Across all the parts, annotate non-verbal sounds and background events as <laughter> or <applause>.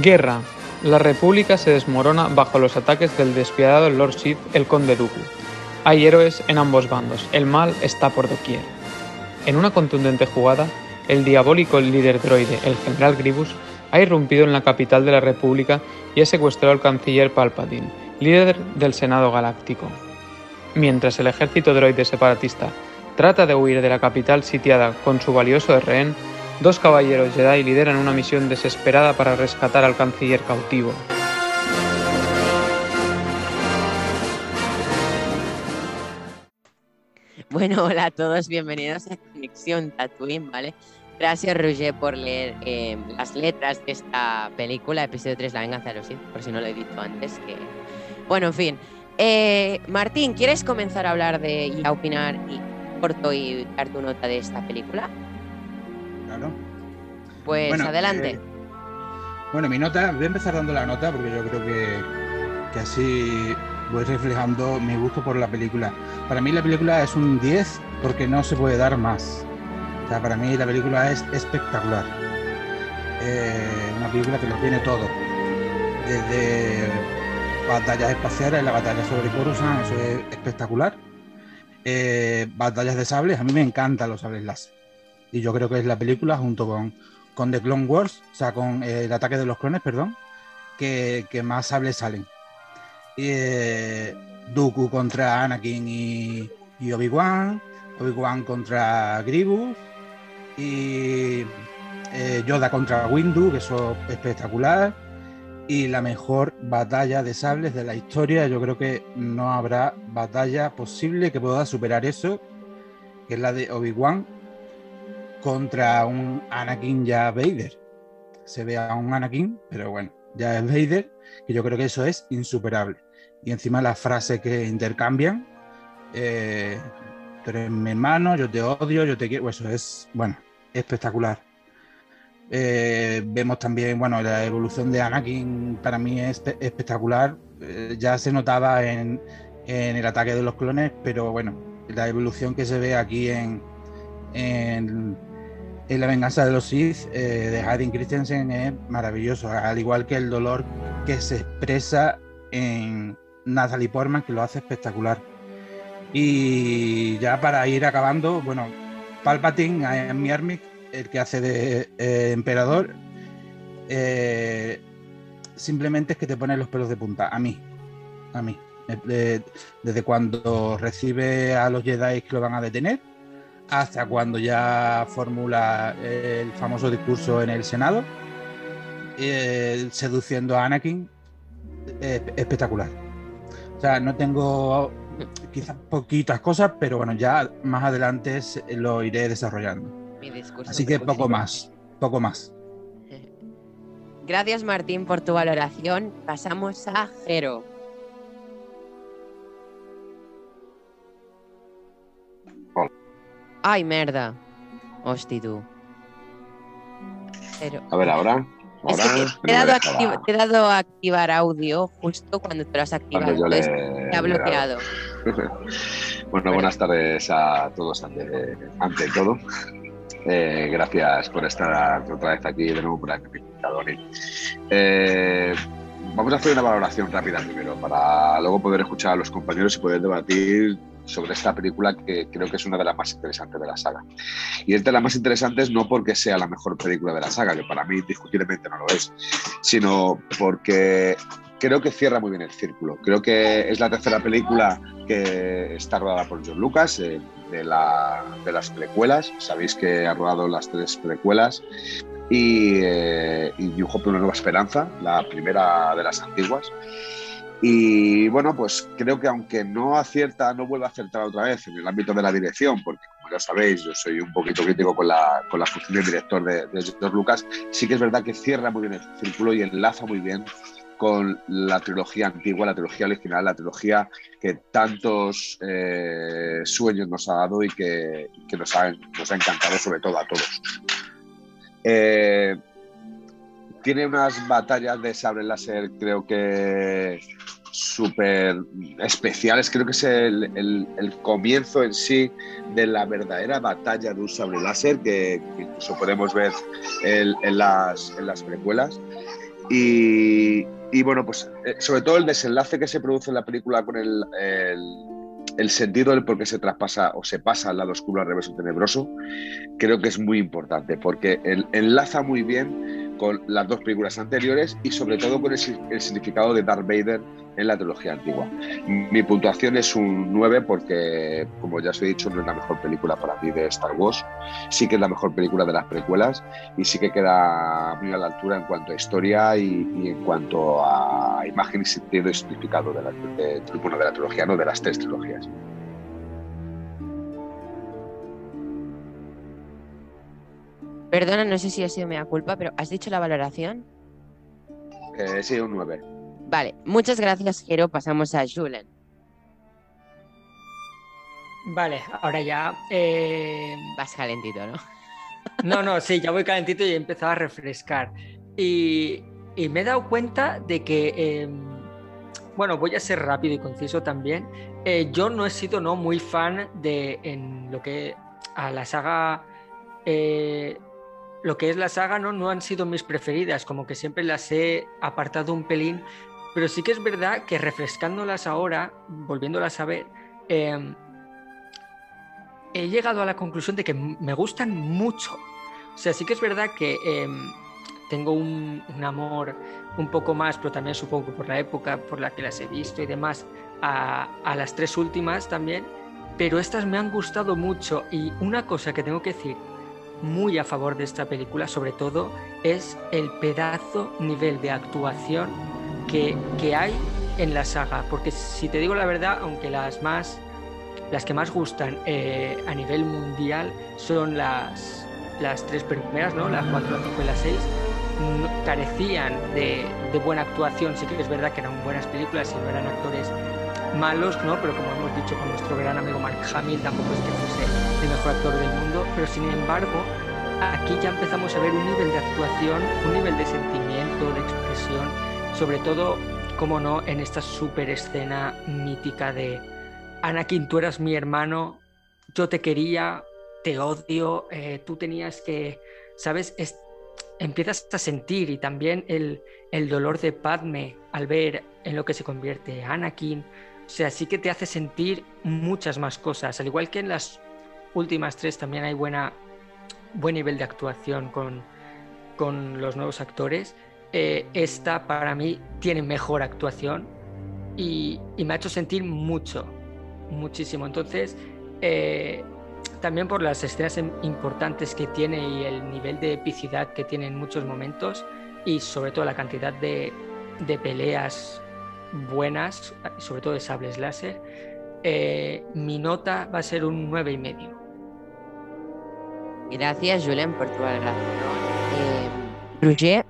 Guerra. La República se desmorona bajo los ataques del despiadado Lord Sith, el Conde Dooku. Hay héroes en ambos bandos, el mal está por doquier. En una contundente jugada, el diabólico líder droide, el general Grievous, ha irrumpido en la capital de la República y ha secuestrado al canciller Palpatine, líder del Senado Galáctico. Mientras el ejército droide separatista trata de huir de la capital sitiada con su valioso rehén, dos caballeros Jedi lideran una misión desesperada para rescatar al canciller cautivo. Bueno, <laughs> hola a todos, bienvenidos a Conexión Tatooine, ¿vale? Gracias, Roger, por leer eh, las letras de esta película, episodio 3, La venganza de los Sith, por si no lo he dicho antes. Que... Bueno, en fin. Eh, Martín, ¿quieres comenzar a hablar de y a opinar y corto y dar tu nota de esta película? Claro. Pues adelante. eh, bueno, mi nota, voy a empezar dando la nota porque yo creo que, que así voy reflejando mi gusto por la película. Para mí la película es un 10 porque no se puede dar más. O sea, para mí la película es espectacular. Eh, una película que lo tiene todo. Desde batallas espaciales, la batalla sobre Coruscant, eso es espectacular. Eh, batallas de sables, a mí me encantan los sables láser. Y yo creo que es la película junto con, con The Clone Wars, o sea, con eh, el ataque de los clones, perdón, que, que más sables salen. Eh, Dooku contra Anakin y, y Obi-Wan, Obi-Wan contra Grievous y eh, Yoda contra Windu, que eso es espectacular. Y la mejor batalla de sables de la historia, yo creo que no habrá batalla posible que pueda superar eso, que es la de Obi-Wan contra un Anakin ya Vader. Se ve a un Anakin, pero bueno, ya es Vader, que yo creo que eso es insuperable. Y encima la frase que intercambian, eh, tú mi hermano, yo te odio, yo te quiero, eso es, bueno, espectacular. Eh, vemos también, bueno, la evolución de Anakin para mí es espe- espectacular. Eh, ya se notaba en, en el ataque de los clones, pero bueno, la evolución que se ve aquí en, en La venganza de los Sith eh, de Hayden Christensen es maravilloso, al igual que el dolor que se expresa en Natalie Portman, que lo hace espectacular. Y ya para ir acabando, bueno, Palpatine, Ian Miermik, el que hace de eh, emperador, eh, simplemente es que te pone los pelos de punta, a mí, a mí. Eh, de- desde cuando recibe a los Jedi que lo van a detener, hasta cuando ya formula el famoso discurso en el Senado, eh, seduciendo a Anakin, eh, espectacular. O sea, no tengo quizás poquitas cosas, pero bueno, ya más adelante lo iré desarrollando. Mi discurso Así que poco más, poco más. <laughs> Gracias, Martín, por tu valoración. Pasamos a Jero. Ay, merda. Hosti, tú. A ver, ahora. Es Ahora. que te, he dado a dejaba- activ- te he dado a activar audio justo cuando te lo has activado. yo le- te ha bloqueado. <laughs> bueno, buenas tardes a todos ante, ante todo. Eh, gracias por estar otra vez aquí de nuevo por aquí. Eh, vamos a hacer una valoración rápida primero para luego poder escuchar a los compañeros y poder debatir sobre esta película que creo que es una de las más interesantes de la saga. Y es de las más interesantes no porque sea la mejor película de la saga, que para mí discutiblemente no lo es, sino porque creo que cierra muy bien el círculo. Creo que es la tercera película que está rodada por John Lucas, eh, de, la- de las precuelas. Sabéis que ha rodado las tres precuelas. Y, eh, y New Hope, una nueva esperanza, la primera de las antiguas. Y bueno, pues creo que aunque no acierta, no vuelve a acertar otra vez en el ámbito de la dirección, porque como ya sabéis, yo soy un poquito crítico con la, con la función de director de, de George Lucas, sí que es verdad que cierra muy bien el círculo y enlaza muy bien con la trilogía antigua, la trilogía original, la trilogía que tantos eh, sueños nos ha dado y que, que nos, ha, nos ha encantado sobre todo a todos. Eh, tiene unas batallas de sable láser, creo que súper especiales. Creo que es el, el, comienzo en sí de la verdadera batalla de un sable láser que, que incluso podemos ver en, en, las, en las precuelas. Y, y bueno, pues eh, sobre todo el desenlace que se produce en la película con el, el, sentido del por qué se traspasa o se pasa al lado oscuro al revés o tenebroso, creo que es muy importante porque enlaza muy bien con las dos películas anteriores y sobre todo con el, el significado de Darth Vader en la trilogía antigua. Mi puntuación es un 9 porque, como ya os he dicho, no es la mejor película para mí de Star Wars. Sí que es la mejor película de las precuelas y sí que queda muy a la altura en cuanto a historia y, en cuanto a imagen y sentido y significado de la, de, de la trilogía, no de las tres trilogías. Perdona, no sé si ha sido mi culpa, pero ¿has dicho la valoración? Eh, sí, un 9. Vale, muchas gracias, Jero. Pasamos a Julen. Vale, ahora ya. Eh... Vas calentito, ¿no? <laughs> no, no, sí, ya voy calentito y he empezado a refrescar. Y, me he dado cuenta de que. Em, bueno, voy a ser rápido y conciso también. Eh, yo no he sido no muy fan de en lo que a la saga eh, lo que es la saga no, no han sido mis preferidas, como que siempre las he apartado un pelín pero sí que es verdad que refrescándolas ahora, volviéndolas a ver, em, he llegado a la conclusión de que me gustan mucho. O sea, sí que es verdad que em, tengo un, amor un poco más, pero también supongo por la época por la que las he visto y demás, a las tres últimas también. Pero estas me han gustado mucho y una cosa que tengo que decir muy a favor de esta película, sobre todo, es el pedazo nivel de actuación que, hay en la saga. Porque si te digo la verdad, aunque las más las que más gustan eh, a nivel mundial son las, las tres primeras, ¿no? Las 4, la 5 y la 6, carecían de, de, buena actuación. Sí que es verdad que eran buenas películas y no eran actores malos, ¿no? Pero como hemos dicho con nuestro gran amigo Mark Hamill, tampoco es que fuese el mejor actor del mundo. Pero sin embargo, aquí ya empezamos a ver un nivel de actuación, un nivel de sentimiento, de expresión sobre todo, como no, en esta super escena mítica de Anakin, tú eras mi hermano, yo te quería, te odio, eh, tú tenías que, ¿sabes? empiezas a sentir y también el, el dolor de Padme al ver en lo que se convierte Anakin. O sea, sí que te hace sentir muchas más cosas. Al igual que en las últimas tres también hay buena, buen nivel de actuación con, con los nuevos actores. Eh, esta para mí tiene mejor actuación y, me ha hecho sentir mucho, muchísimo. Entonces, eh, también por las escenas importantes que tiene y el nivel de epicidad que tiene en muchos momentos y sobre todo la cantidad de, peleas buenas, sobre todo de sables láser, eh, mi nota va a ser un nueve y medio. Gracias, Julen, por tu valoración. Eh,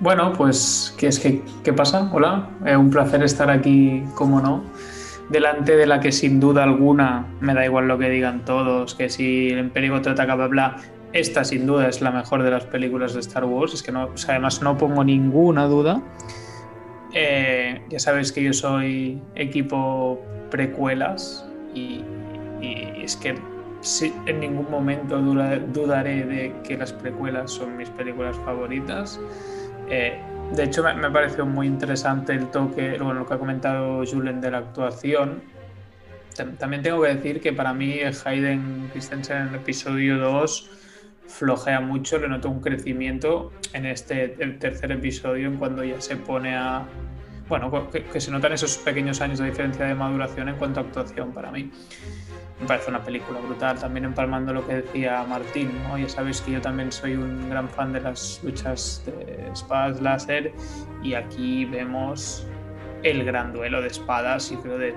Bueno, pues, ¿qué es que qué pasa? Hola, eh, un placer estar aquí, como no, delante de la que sin duda alguna, me da igual lo que digan todos, que si el Imperio trata bla, bla, esta sin duda es la mejor de las películas de Star Wars, es que no, además no pongo ninguna duda. Eh, ya sabéis que yo soy equipo precuelas y, es que en ningún momento dudaré de que las precuelas son mis películas favoritas. Eh, de hecho, me, me, pareció muy interesante el toque, bueno, lo que ha comentado Julen de la actuación. También tengo que decir que para mí Hayden Christensen en el episodio 2 flojea mucho, le noto un crecimiento en este el tercer episodio, en cuando ya se pone a... Bueno, que, que se notan esos pequeños años de diferencia de maduración en cuanto a actuación para mí me parece una película brutal. También empalmando lo que decía Martín, ¿no? ya sabéis que yo también soy un gran fan de las luchas de espadas láser y aquí vemos el gran duelo de espadas y creo de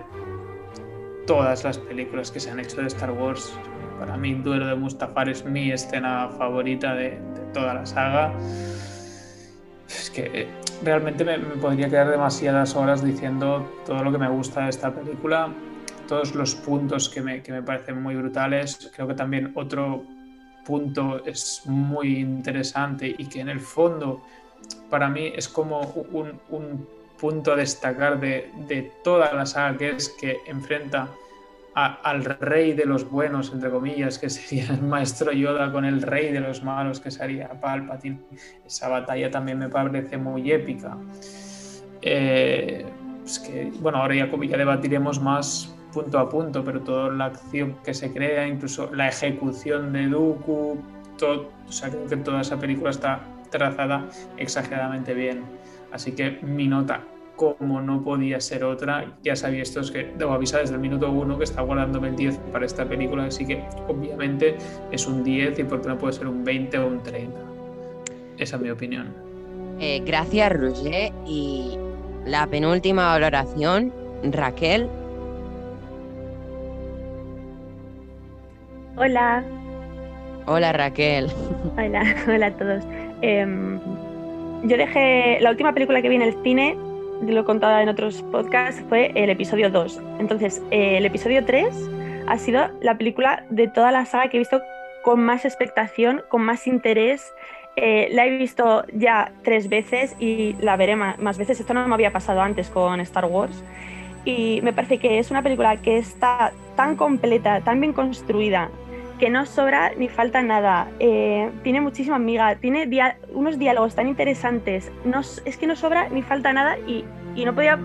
todas las películas que se han hecho de Star Wars. Para mí, el duelo de Mustafar es mi escena favorita de, toda la saga. Es que realmente me podría quedar demasiadas horas diciendo todo lo que me gusta de esta película todos los puntos que me, que me parecen muy brutales. Creo que también otro punto es muy interesante y que en el fondo para mí es como un, un punto a destacar de, de, toda la saga que es que enfrenta al rey de los buenos, entre comillas, que sería el maestro Yoda, con el rey de los malos, que sería Palpatine. Esa batalla también me parece muy épica. Eh, es que, bueno, ahora ya, ya debatiremos más punto a punto, pero toda la acción que se crea, incluso la ejecución de Dooku, todo, o sea, creo que toda esa película está trazada exageradamente bien. Así que mi nota como no podía ser otra. Ya sabía esto, es que debo avisar desde el minuto uno que está guardándome el 10 para esta película, así que obviamente es un 10 y porque no puede ser un 20 o un 30. Esa es mi opinión. Eh, gracias, Roger. Y la penúltima valoración, Raquel. Hola. Hola, Raquel. <laughs> Hola, hola a todos. Em, yo dejé la última película que vi en el cine lo he contado en otros podcasts, fue el episodio 2. Entonces, eh, el episodio 3 ha sido la película de toda la saga que he visto con más expectación, con más interés. Eh, la he visto ya tres veces y la veré más, más, veces. Esto no me había pasado antes con Star Wars. Y me parece que es una película que está tan completa, tan bien construida, que no sobra ni falta nada. Eh, tiene muchísima amiga, tiene unos diálogos tan interesantes. No, es que no sobra ni falta nada y, no podía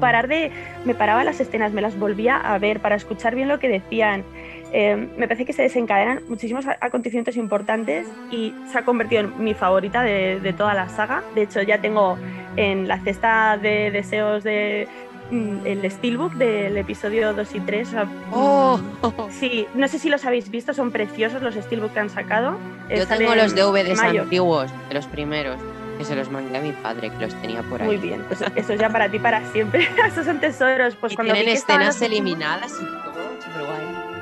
parar de... Me paraba las escenas, me las volvía a ver para escuchar bien lo que decían. Eh, me parece que se desencadenan muchísimos acontecimientos importantes y se ha convertido en mi favorita de, toda la saga. De hecho, ya tengo en la cesta de deseos de el Steelbook del episodio 2 y 3. Oh. Sí, no sé si los habéis visto, son preciosos los Steelbook que han sacado. Yo tengo los DVDs antiguos, de los primeros, que se los mandé a mi padre, que los tenía por ahí. Muy bien, pues eso es ya para ti para siempre. <laughs> Esos son tesoros. Pues cuando tienen escenas eliminadas y todo, guay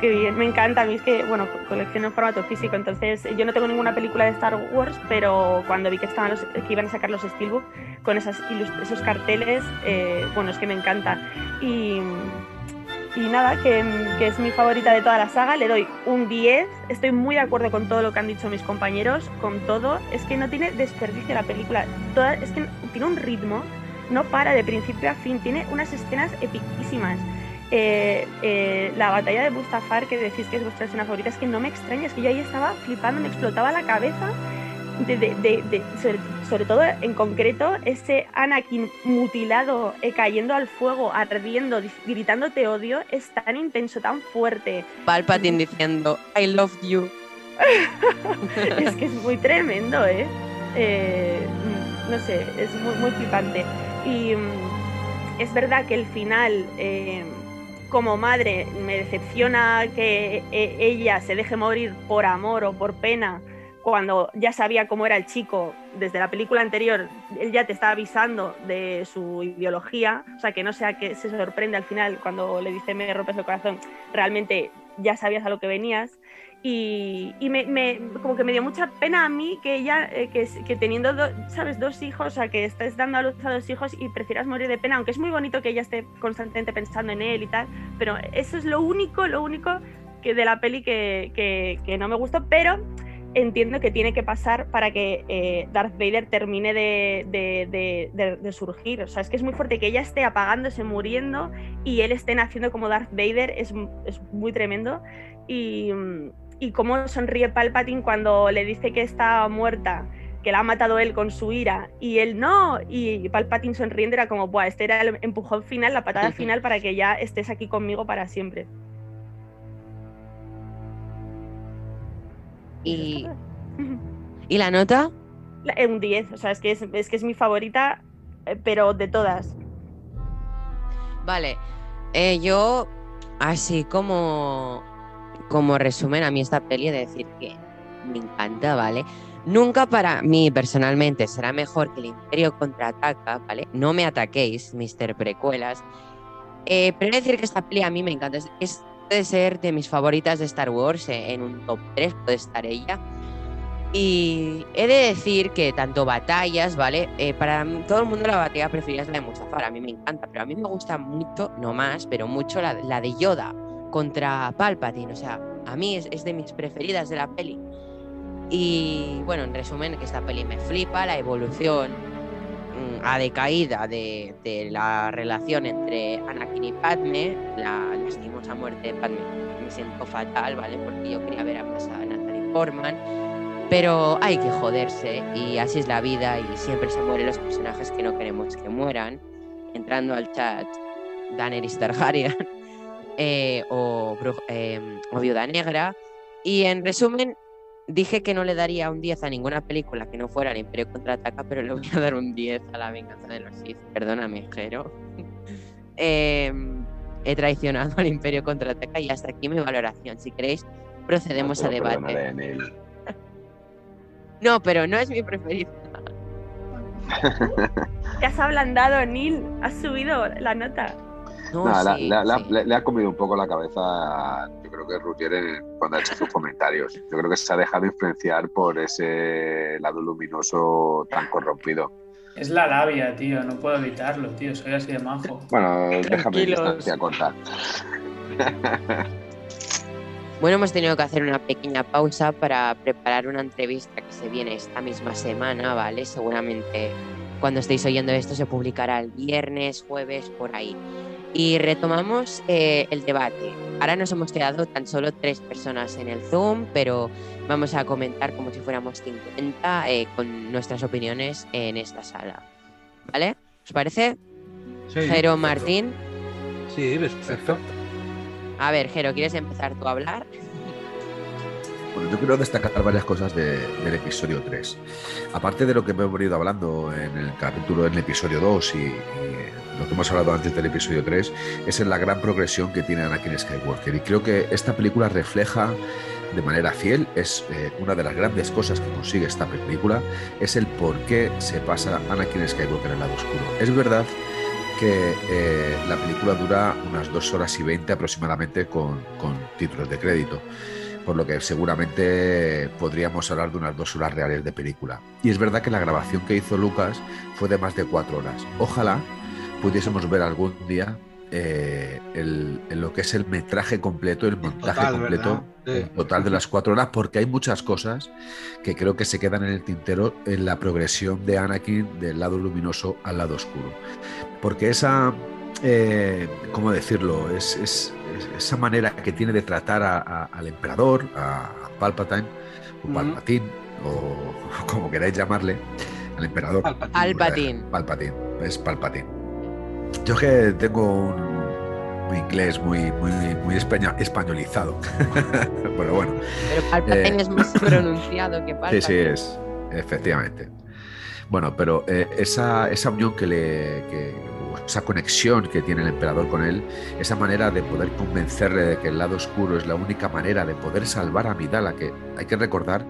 qué bien, me encanta. A mí es que, bueno, colecciono en formato físico, entonces yo no tengo ninguna película de Star Wars, pero cuando vi que, estaban los, que iban a sacar los Steelbook con esas esos carteles, eh, bueno, es que me encanta. Y, y nada, que, que, es mi favorita de toda la saga, le doy un 10. Estoy muy de acuerdo con todo lo que han dicho mis compañeros, con todo. Es que no tiene desperdicio la película, toda, es que tiene un ritmo, no para de principio a fin, tiene unas escenas epiquísimas eh, eh, la batalla de Mustafar, que decís que es vuestra escena favorita, es que no me extraña, es que yo ahí estaba flipando, me explotaba la cabeza. De, sobre, todo en concreto ese Anakin mutilado eh, cayendo al fuego, ardiendo, gritándote odio, es tan intenso, tan fuerte. Palpatine diciendo I love you. <laughs> es que es muy tremendo, ¿eh? no sé, es muy, muy flipante. Y mm, es verdad que el final como madre me decepciona que eh, ella se deje morir por amor o por pena cuando ya sabía cómo era el chico desde la película anterior, él ya te está avisando de su ideología, o sea, que no sea que se sorprende al final cuando le dice me rompes el corazón, realmente ya sabías a lo que venías y, me, como que me dio mucha pena a mí que ella, eh, que, teniendo, ¿sabes?, dos hijos, o sea, que estés dando a luz a dos hijos y prefieras morir de pena, aunque es muy bonito que ella esté constantemente pensando en él y tal, pero eso es lo único, lo único que de la peli que, no me gustó, pero entiendo que tiene que pasar para que eh, Darth Vader termine de, surgir. O sea, es que es muy fuerte que ella esté apagándose, muriendo y él esté naciendo como Darth Vader, es, es muy tremendo. Y, y cómo sonríe Palpatine cuando le dice que está muerta, que la ha matado él con su ira, y él no, y Palpatine sonriendo era como, Buah, este era el empujón final, la patada final para que ya estés aquí conmigo para siempre. ¿Y, ¿Y la nota? Un 10, o sea, es que es, es que es mi favorita, eh, pero de todas. Vale, eh, yo así como como resumen a mí esta peli de decir que me encanta, ¿vale? Nunca para mí personalmente será mejor que el Imperio contraataca, ¿vale? No me ataquéis, Mr. Precuelas. Eh, pero he de decir que esta peli a mí me encanta. Es, puede ser de mis favoritas de Star Wars, eh, en un top 3 puede estar ella. Y he de decir que tanto batallas, ¿vale? Eh, para todo el mundo la batalla preferida es la de Mustafar, a mí me encanta, pero a mí me gusta mucho, no más, pero mucho la de Yoda, contra Palpatine. O sea, a mí es, de mis preferidas de la peli. Y bueno, en resumen, que esta peli me flipa, la evolución mm, a decaída de, de la relación entre Anakin y Padme, la lastimosa muerte de Padme, me siento fatal, ¿vale? Porque yo quería ver a más a Natalie Portman, pero hay que joderse y así es la vida y siempre se mueren los personajes que no queremos que mueran. Entrando al chat, Daenerys Targaryen eh, o, eh, o Viuda Negra. Y en resumen, dije que no le daría un 10 a ninguna película que no fuera el Imperio Contraataca, pero le voy a dar un 10 a La Venganza de los Sith. Perdóname, Jero. <laughs> Eh, he traicionado al Imperio Contraataca y hasta aquí mi valoración. Si queréis, procedemos No a debate. No, pero no es mi preferido. <laughs> Te has ablandado, Neil. Has subido la nota. No, Nada, la- sí, la- la- sí. le, le ha comido un poco la cabeza, yo creo que Rutier cuando ha hecho sus comentarios. Yo creo que se ha dejado influenciar por ese lado luminoso tan corrompido. Es la labia, tío, no puedo evitarlo, tío, soy así de majo. Bueno, déjame distancia corta. Bueno, hemos tenido que hacer una pequeña pausa para preparar una entrevista que se viene esta misma semana, ¿vale? Seguramente cuando estéis oyendo esto se publicará el viernes, jueves, por ahí. Y retomamos eh, el debate. Ahora nos hemos quedado tan solo tres personas en el Zoom, pero vamos a comentar como si fuéramos 50 eh, con nuestras opiniones en esta sala. ¿Vale? ¿Os parece? Sí, Jero Martín. Sí, perfecto. A ver, Jero, ¿quieres empezar tú a hablar? Bueno, yo quiero destacar varias cosas de- del episodio 3. Aparte de lo que hemos venido hablando en el capítulo, en el episodio 2 y, y lo que hemos hablado antes del episodio 3, es en la gran progresión que tiene Anakin Skywalker. Y creo que esta película refleja de manera fiel, es eh, una de las grandes cosas que consigue esta película, es el por qué se pasa Anakin Skywalker al lado oscuro. Es verdad que eh, la película dura unas dos horas y veinte aproximadamente con, con títulos de crédito por lo que seguramente podríamos hablar de unas dos horas reales de película. Y es verdad que la grabación que hizo Lucas fue de más de cuatro horas. Ojalá pudiésemos ver algún día eh, el- el- lo que es el metraje completo, el montaje total, completo, total de las cuatro horas, porque hay muchas cosas que creo que se quedan en el tintero en la progresión de Anakin del lado luminoso al lado oscuro. Porque esa, eh, ¿cómo decirlo? Es, es- es- esa manera que tiene de tratar a- a- al emperador, a, a Palpatine, o. Palpatine, o <laughs> como queráis llamarle, al emperador. Palpatine. Palpatine. Palpatine, es Palpatine. Yo que tengo un, un inglés muy, muy, muy españolizado. <laughs> Pero bueno, Pero Palpatine Eh, es más <coughs> pronunciado que Sí, Palpatine. sí, es, efectivamente. Bueno, pero eh, esa, esa unión que le. que- esa conexión que tiene el emperador con él, esa manera de poder convencerle de que el lado oscuro es la única manera de poder salvar a Midala, que hay que recordar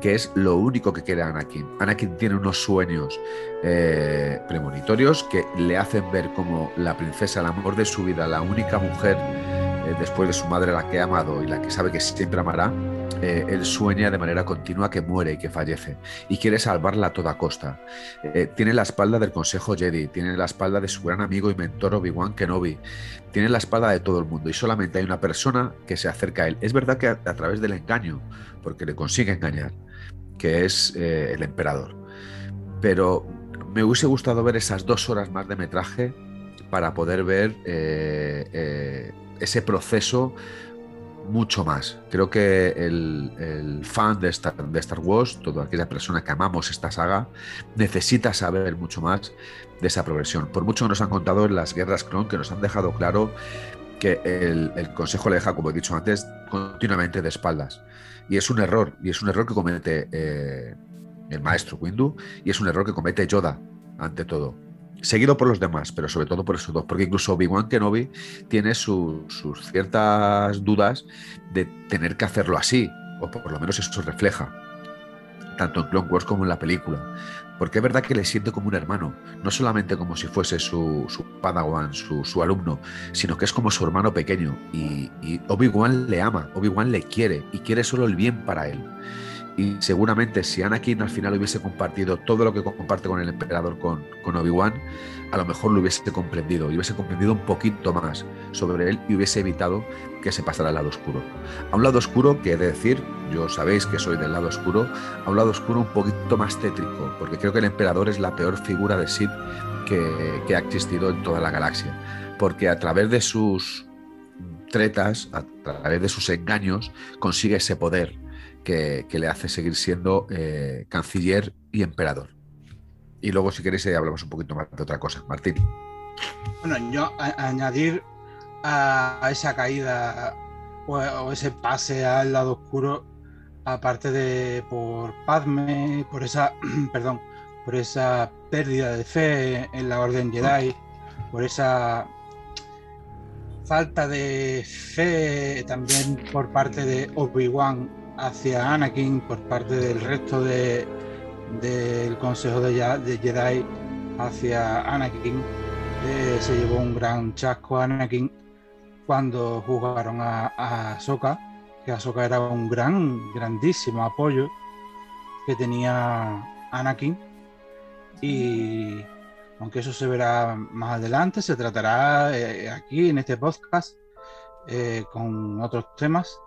que es lo único que quiere Anakin. Anakin tiene unos sueños eh, premonitorios que le hacen ver como la princesa, el amor de su vida, la única mujer eh, después de su madre, la que ha amado y la que sabe que siempre amará, eh, él sueña de manera continua que muere y que fallece y quiere salvarla a toda costa. Eh, tiene la espalda del Consejo Jedi, tiene la espalda de su gran amigo y mentor Obi-Wan Kenobi, tiene la espalda de todo el mundo y solamente hay una persona que se acerca a él. Es verdad que a, través del engaño, porque le consigue engañar, que es eh, el emperador. Pero me hubiese gustado ver esas dos horas más de metraje para poder ver eh, ese proceso mucho más. Creo que el, fan de Star, de Star Wars, toda aquella persona que amamos esta saga, necesita saber mucho más de esa progresión. Por mucho que nos han contado en las guerras clon, que nos han dejado claro que el, el consejo le deja, como he dicho antes, continuamente de espaldas. Y es un error, y es un error que comete eh, el maestro Windu, y es un error que comete Yoda, ante todo. Seguido por los demás, pero sobre todo por esos dos, porque incluso Obi-Wan Kenobi tiene su- sus ciertas dudas de tener que hacerlo así, o por lo menos eso refleja, tanto en Clone Wars como en la película. Porque es verdad que le siente como un hermano, no solamente como si fuese su, su padawan, su, su alumno, sino que es como su hermano pequeño. Y Obi-Wan le ama, Obi-Wan le quiere y quiere solo el bien para él. Y seguramente si Anakin al final hubiese compartido todo lo que comparte con el emperador con, Obi-Wan, a lo mejor lo hubiese comprendido, y hubiese comprendido un poquito más sobre él y hubiese evitado que se pasara al lado oscuro. A un lado oscuro que he de decir, yo sabéis que soy del lado oscuro, a un lado oscuro un poquito más tétrico, porque creo que el emperador es la peor figura de Sith que, que ha existido en toda la galaxia, porque a través de sus tretas, a través de sus engaños, consigue ese poder que, le hace seguir siendo eh, canciller y emperador. Y luego, si queréis, eh, hablamos un poquito más de otra cosa. Martín. Bueno, yo añadir a, esa caída o, ese pase al lado oscuro, aparte de por Padme, por esa, <clears throat> perdón, por esa pérdida de fe en la Orden Jedi, por esa falta de fe también por parte de Obi-Wan hacia Anakin por parte del resto de, del Consejo de, Jedi hacia Anakin. Eh, se llevó un gran chasco a Anakin cuando jugaron a, a Ahsoka, que Ahsoka era un gran, grandísimo apoyo que tenía Anakin. Y aunque eso se verá más adelante, se tratará eh, aquí en este podcast eh, con otros temas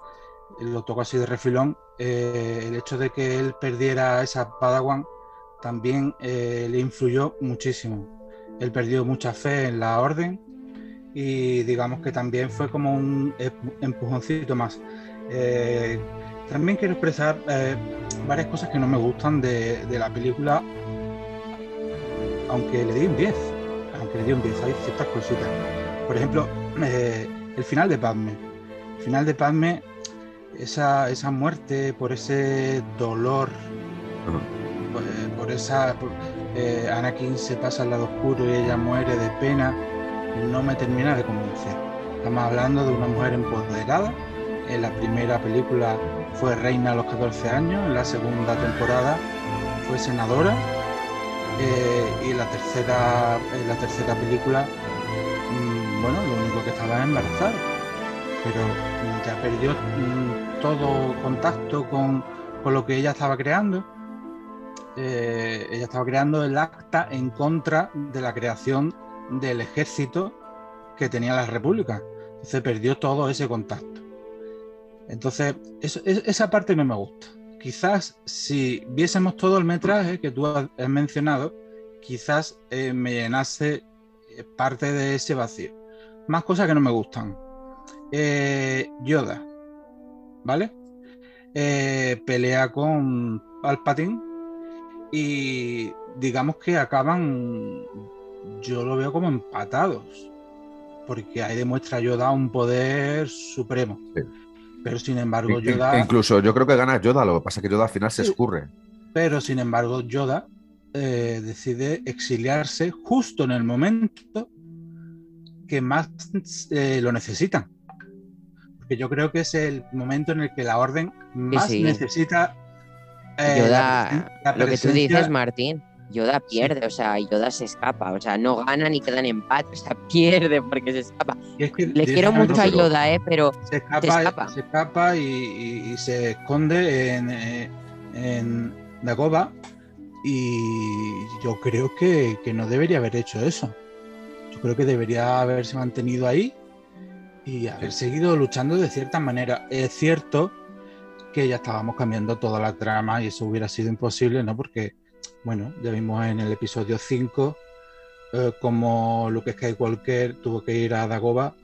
lo toco así de refilón, eh, el hecho de que él perdiera esa Padawan también eh, le influyó muchísimo. Él perdió mucha fe en la orden y digamos que también fue como un empujoncito más. Eh, también quiero expresar varias cosas que no me gustan de, de, la película, aunque le di un 10, aunque le di un 10, hay ciertas cositas. Por ejemplo, el final de Padme. El final de Padme esa, esa muerte, por ese dolor, por, esa... Eh, Anakin se pasa al lado oscuro y ella muere de pena, no me termina de convencer. Estamos hablando de una mujer empoderada. En la primera película fue reina a los 14 años, en la segunda temporada fue senadora eh, y en la tercera, en la tercera película, mm, bueno, lo único que estaba es embarazada, pero ya perdió mm, todo contacto con, lo que ella estaba creando. Eh, ella estaba creando el acta en contra de la creación del ejército que tenía la República. Entonces perdió todo ese contacto. Entonces, esa parte no me gusta. Quizás si viésemos todo el metraje que tú has mencionado, quizás eh, me llenase eh, parte de ese vacío. Más cosas que no me gustan. Yoda. ¿vale? Eh, pelea con Palpatine y digamos que acaban, yo lo veo como empatados, porque ahí demuestra Yoda un poder supremo. Pero sin embargo, Yoda. Incluso yo creo que gana Yoda, lo que pasa es que Yoda al final se escurre. Pero sin embargo, Yoda eh, decide exiliarse justo en el momento que más eh, lo necesitan yo creo que es el momento en el que la orden más necesita. Eh, Yoda, lo que tú dices, Martín, Yoda pierde, o sea, Yoda se escapa, o sea, no gana ni queda en empate, o sea, <laughs> pierde porque se escapa. Le quiero mucho a Yoda, ¿eh? pero se escapa, se escapa, y, se esconde en, eh, en Dagoba y yo creo que, que no debería haber hecho eso. Yo creo que debería haberse mantenido ahí y haber seguido luchando de cierta manera. Es cierto que ya estábamos cambiando toda la trama y eso hubiera sido imposible, ¿no? Porque, bueno, ya vimos en el episodio 5 eh, como Luke Skywalker tuvo que ir a Dagoba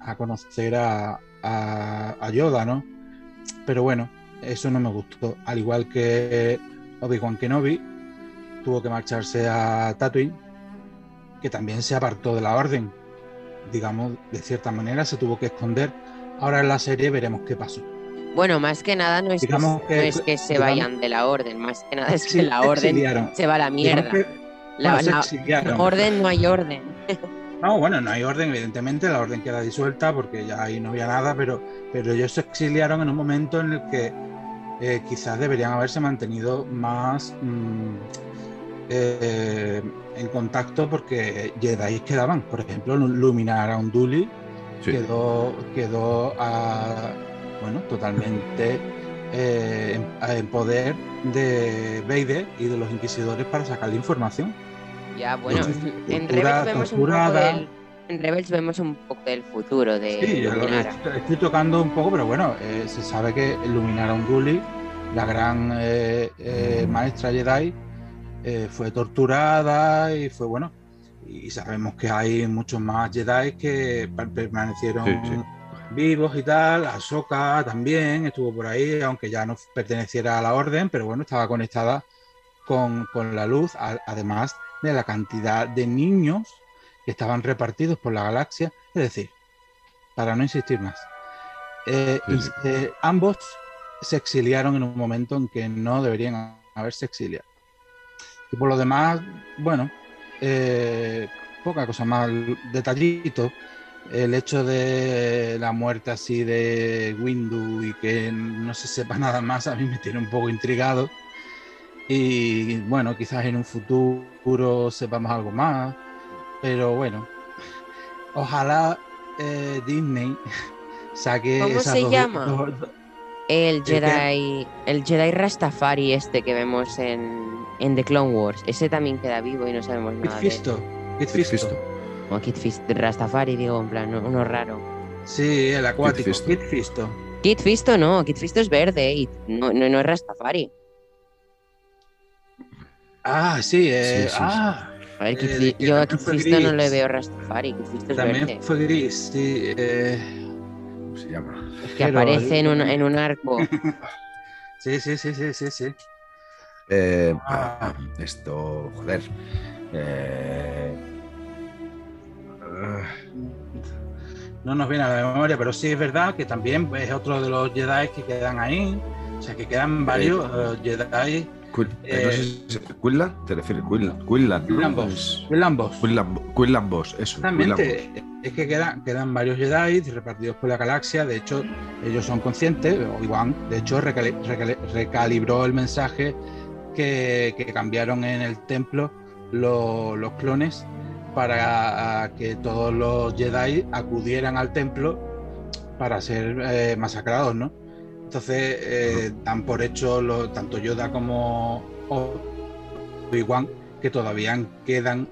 a conocer a, a, Yoda, ¿no? Pero bueno, eso no me gustó. Al igual que Obi-Wan Kenobi tuvo que marcharse a Tatooine, que también se apartó de la orden digamos, de cierta manera se tuvo que esconder. Ahora en la serie veremos qué pasó. Bueno, más que nada no es, que, es que, se vayan de la orden, más que nada es que la orden se va a la mierda. la, orden no hay orden. No, bueno, no hay orden, evidentemente, la orden queda disuelta porque ya ahí no había nada, pero, pero ellos se exiliaron en un momento en el que eh, quizás deberían haberse mantenido más mm, eh, en contacto porque Jedi quedaban. Por ejemplo, Luminar a Unduli quedó, quedó bueno, totalmente eh, en, en poder de Vader y de los inquisidores para sacarle información. Ya, bueno, Entonces, en Rebels vemos un poco del, en Rebels vemos un poco del futuro de Sí, Luminara. estoy, estoy tocando un poco, pero bueno, eh, se sabe que Luminara Unduli, la gran eh, eh, maestra Jedi, eh, fue torturada y fue bueno. Y sabemos que hay muchos más Jedi que per- permanecieron Sí, sí. vivos y tal. Ahsoka también estuvo por ahí, aunque ya no perteneciera a la orden, pero bueno, estaba conectada con, con la luz, a- además de la cantidad de niños que estaban repartidos por la galaxia. Es decir, para no insistir más, eh, sí. eh, ambos se exiliaron en un momento en que no deberían haberse exiliado. Y por lo demás, bueno, eh, poca cosa más, detallito. El hecho de la muerte así de Windu y que no se sepa <laughs> nada más, a mí me tiene un poco intrigado. Y bueno, quizás en un futuro sepamos algo más. Pero bueno, ojalá eh, Disney <laughs> saque. ¿Cómo esas se dos- llama? dos- dos- El? Jedi, el Jedi Rastafari este que vemos en, en The Clone Wars, ese también queda vivo y no sabemos Kit nada él. Fisto. Kit Kit Fisto. Fisto. O Kit Fist, Rastafari, digo, en plan, uno raro. Sí, el acuático. Fisto. Kit Fisto. Kit Fisto no, Kit Fisto es verde y no, no, no es Rastafari. Ah, sí, eh, Sí, sí, sí. ah, A ver, Kit Eh, yo a también Kit fue Fisto no le veo Rastafari, Kit Fisto es también verde. fue gris, sí. eh, ¿Cómo se llama? <laughs> Que pero- aparece en un, en un arco. <laughs> sí, sí, sí, sí, sí, sí. Eh, Ah. ah, esto, joder. Eh, No nos viene a la memoria, pero sí es verdad que también es otro de los Jedi que quedan ahí. O sea, que quedan varios eh, Jedi. Eh, si es Quinlan, ¿te refieres? Lambos. Quinlan, Quinlan Vos, eso. Exactamente, es que quedan, quedan varios Jedi repartidos por la galaxia. De hecho, ellos son conscientes. Obi-Wan, de hecho, recali- recali- recalibró el mensaje que, que cambiaron en el templo lo- los clones para que todos los Jedi acudieran al templo para ser eh, masacrados, ¿no? Entonces eh, dan por hecho lo- tanto Yoda como Obi-Wan que todavía quedan